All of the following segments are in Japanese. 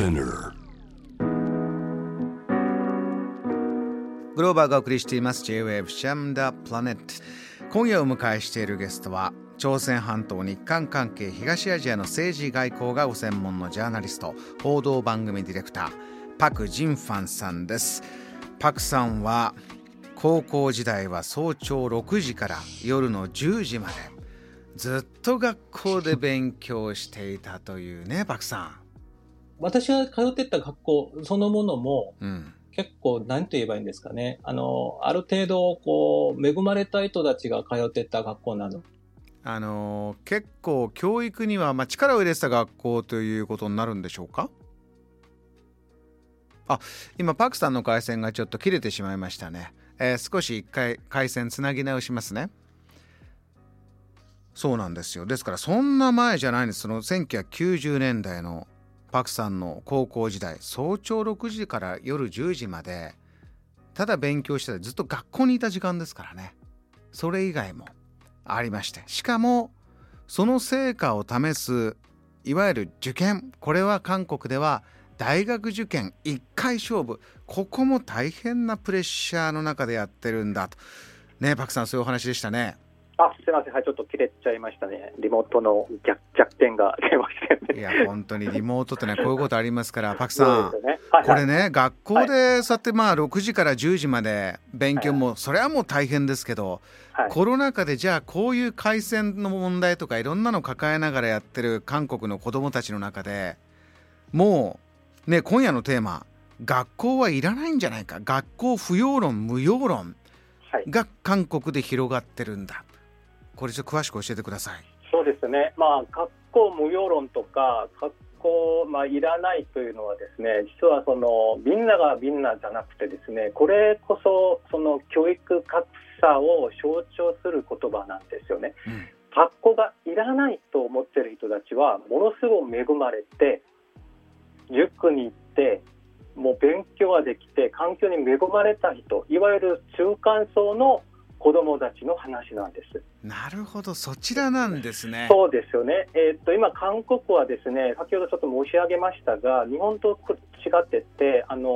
Spinner. グローバーがお送りしています。J-Wave シャムダプラネット今夜お迎えしているゲストは朝鮮半島日韓関係東アジアの政治外交がご専門のジャーナリスト報道番組ディレクターパク・ジンファンさんです。パクさんは高校時代は早朝6時から夜の10時までずっと学校で勉強していたというねパクさん。私が通ってた学校そのものも、うん。結構、何と言えばいいんですかね。あの、ある程度、こう、恵まれた人たちが通ってた学校なの。あのー結構教育には、まあ、力を入れてた学校ということになるんでしょうか？あ今パクさんの回線がちょっと切れてしまいましたね、えー少し一回回線つなぎ直しますね。そうなんですよ。ですからそんな前じゃないんです。その1990年代のパクさんの高校時代早朝6時から夜10時までただ勉強してたずっと学校にいた時間ですからね。それ以外もありまして。しかもその成果を試すいわゆる受験これは韓国では大学受験1回勝負。ここも大変なプレッシャーの中でやってるんだと。ねパクさんそういうお話でしたね。あ、すみません。はい、ちょっと切れちゃいましたね。リモートの逆弱点が 出ましたよね。いや本当にリモートってね こういうことありますからパクさんね。はい、はい。これね学校でそうやってまあ6時から10時まで勉強もそれはもう大変ですけどはい、コロナ禍でじゃあこういう回線の問題とかいろんなの抱えながらやってる韓国の子どもたちの中でもうね今夜のテーマ学校はいらないんじゃないか学校不要論無用論はい。が韓国で広がってるんだこれちょっと詳しく教えてください。そうですね。まあ、学校無用論とか、学校、まあ、いらないというのはですね、実はその、みんながみんなじゃなくてですね、これこそ、その教育格差を象徴する言葉なんですよね。うん学校がいらないと思ってる人たちはものすごく恵まれて塾に行ってもう勉強ができて環境に恵まれた人いわゆる中間層の子どもたちの話なんです。なるほどそちらなんですね。そうですよね、えーっと今、韓国はですね先ほどちょっと申し上げましたが日本と違ってて、あの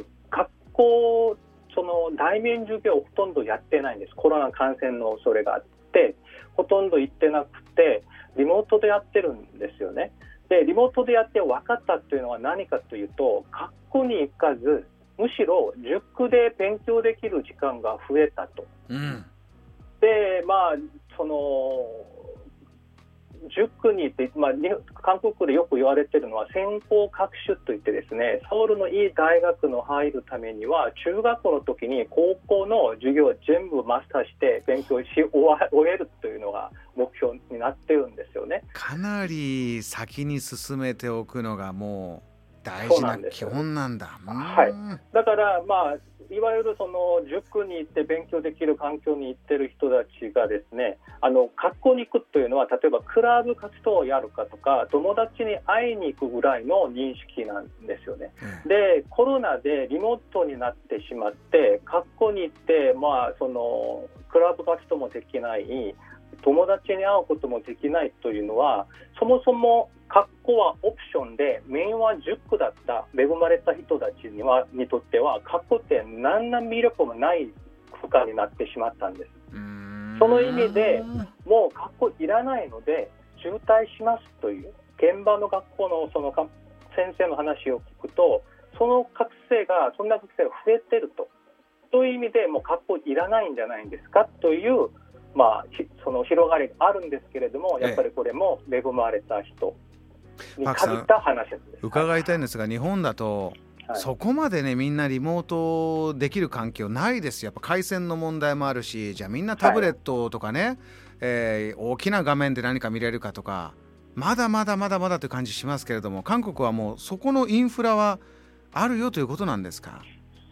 ー学校その対面授業をほとんどやってないんですコロナ感染の恐れがあってほとんど行ってなくてリモートでやってるんですよね。でリモートでやって分かったというのは何かというと学校に行かずむしろ塾で勉強できる時間が増えたと。うんでまあその塾に行って、まあ、に韓国でよく言われてるのは先行学習といってですねソウルのいい大学の入るためには中学校の時に高校の授業を全部マスターして勉強し終わ終えるというのが目標になってるんですよね。かなり先に進めておくのがもう大事なん基本なんだ。はいうんだから、まあ、いわゆるその塾に行って勉強できる環境に行ってる人たちがですねあの学校に行くというのは例えばクラブ活動をやるかとか友達に会いに行くぐらいの認識なんですよね。えでコロナでリモートになってしまって学校に行って、まあ、そのクラブ活動もできない友達に会うこともできないというのはそもそも学校はオプションでメインは塾だった恵まれた人たちにはにとっては学校って何の魅力もない空間になってしまったんです。その意味でもう学校いらないので渋滞しますという現場の学校のそのか先生の話を聞くとその学生がそんな学生が増えてると。という意味でもう学校いらないんじゃないんですか？という、まあ、ひその広がりがあるんですけれどもやっぱりこれも恵まれた人に限った話です。伺いたいんですが日本だと、はい。そこまでねみんなリモートできる環境ないです。よやっぱ回線の問題もあるしじゃあみんなタブレットとかね、えー大きな画面で何か見れるかとかまだまだまだまだという感じしますけれども韓国はもうそこのインフラはあるよということなんですか？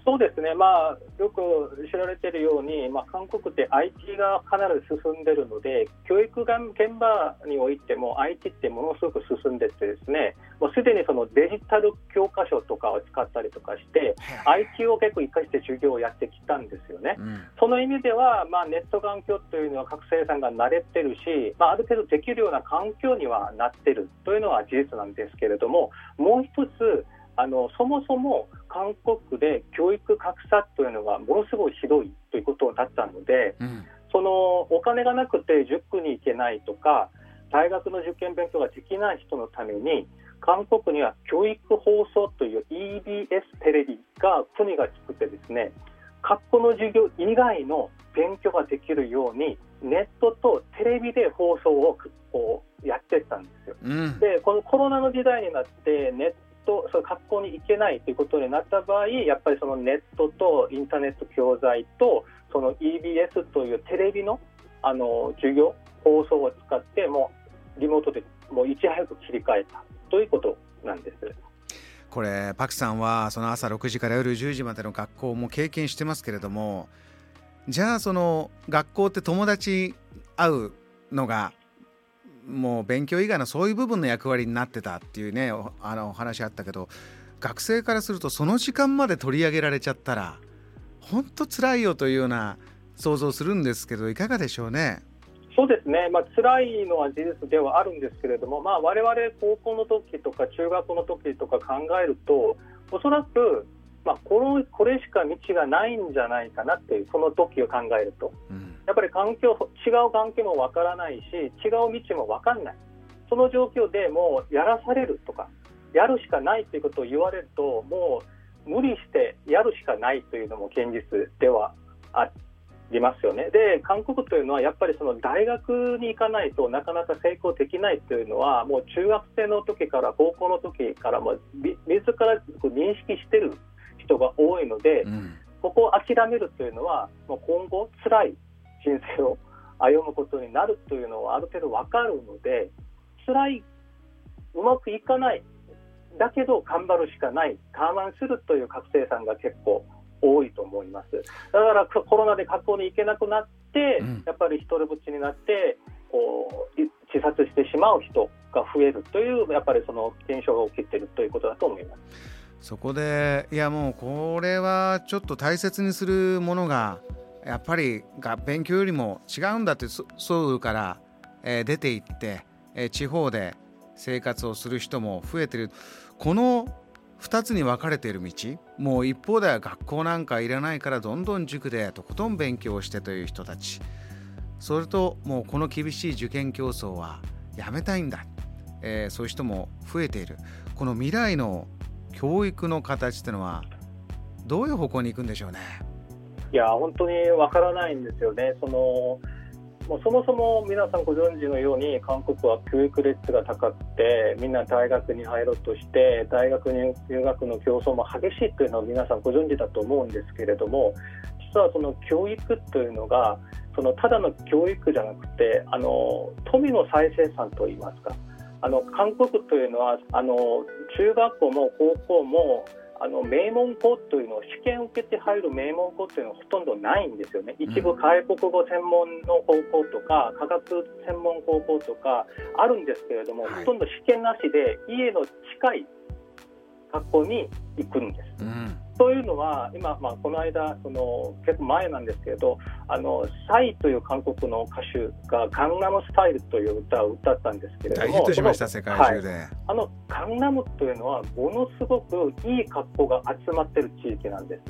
そうですね、まあ、よく知られているように、まあ、韓国って IT がかなり進んでいるので、教育現場においても IT ってものすごく進んでてですね、もうすでにそのデジタル教科書とかを使ったりとかして、IT を結構生かして授業をやってきたんですよね。うん、その意味では、まあ、ネット環境というのは学生さんが慣れてるし、まあ、ある程度できるような環境にはなってるというのは事実なんですけれども、もう一つ、あのそもそも韓国で教育格差というのがものすごいひどいということだったので、うん、そのお金がなくて塾に行けないとか大学の受験勉強ができない人のために韓国には教育放送という EBS テレビが国が作ってですね学校の授業以外の勉強ができるようにネットとテレビで放送をこうやってったんですよ。うん、でこのコロナの時代になってネッとその学校に行けないということになった場合やっぱりそのネットとインターネット教材とその EBS というテレビのあの授業放送を使ってもうリモートでもういち早く切り替えたということなんです。これパクさんはその朝6時から夜10時までの学校も経験してますけれどもじゃあその学校って友達会うのがもう勉強以外のそういう部分の役割になってたっていうねあのお話あったけど学生からするとその時間まで取り上げられちゃったら本当辛いよというような想像するんですけどいかがでしょうね？そうですね、まあ辛いのは事実ではあるんですけれども、まあ、我々高校の時とか中学の時とか考えるとおそらくまあ、このこれしか道がないんじゃないかなっていうその時を考えると、うん、やっぱり環境違う環境もわからないし違う道もわかんない。その状況でもうやらされるとかやるしかないということを言われるともう無理してやるしかないというのも現実ではありますよね。で韓国というのはやっぱりその大学に行かないとなかなか成功できないというのはもう中学生の時から高校の時からも自ら認識してる人が多いので、うん、ここを諦めるというのは、もう今後、辛い人生を歩むことになるというのはある程度分かるので、辛い、うまくいかない、だけど頑張るしかない、我慢するという学生さんが結構多いと思います。だからコロナで学校に行けなくなって、うん、やっぱり一人ぼっちになって、こう自殺してしまう人が増えるという、やっぱりその現象が起きているということだと思います。そこでいやもうこれはちょっと大切にするものがやっぱりが勉強よりも違うんだってそうから、え、出ていって、え、地方で生活をする人も増えてる。この2つに分かれている道もう一方では学校なんかいらないからどんどん塾でとことん勉強してという人たち。それともうこの厳しい受験競争はやめたいんだ、えー、そういう人も増えている。この未来の教育の形っていうのはどういう方向に行くんでしょうね。いや本当にわからないんですよね。そのもうそもそも皆さんご存知のように韓国は教育率が高くてみんな大学に入ろうとして大学入学の競争も激しいというのは皆さんご存知だと思うんですけれども実はその教育というのがそのただの教育じゃなくてあの富の再生産といいますかあの韓国というのはあの中学校も高校もあの名門校というのを試験を受けて入る名門校というのはほとんどないんですよね、一部外国語専門の高校とか科学専門高校とかあるんですけれども、ほとんど試験なしで家の近い学校に行くんです。うんというのは、今、まあ、この間、その結構前なんですけど、あのサイという韓国の歌手が、ガンナムスタイルという歌を歌ったんですけれども、ヒットしました、世界中で、はい、あのガンナムというのは、ものすごくいい格好が集まってる地域なんです。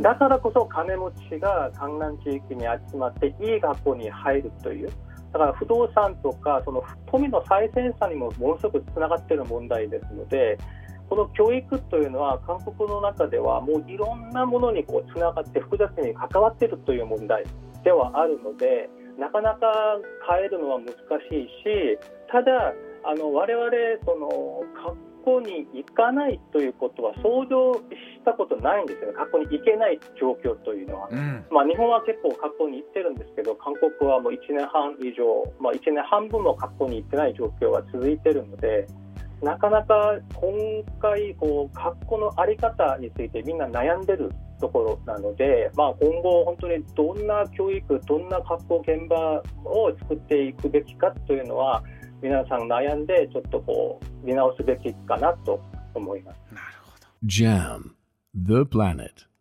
だからこそ金持ちが江南地域に集まっていい学校に入るという。だから不動産とかその富の最先端にもものすごくつながっている問題ですのでこの教育というのは韓国の中ではもういろんなものにこうつながって複雑に関わっているという問題ではあるのでなかなか変えるのは難しいしただあの我々その学校に行かないということは想像したことないんですよね、学校に行けない状況というのは、うん、まあ、日本は結構学校に行ってるんですけど、韓国はもう1年半以上、まあ、1年半分も学校に行ってない状況は続いているので、なかなか今回こう格好の在り方についてみんな悩んでるところなので、まあ、今後、本当にどんな教育、どんな格好現場を作っていくべきかというのは、皆さん悩んで、ちょっとこう見直すべきかなと思います。なるほど。Jam, the planet.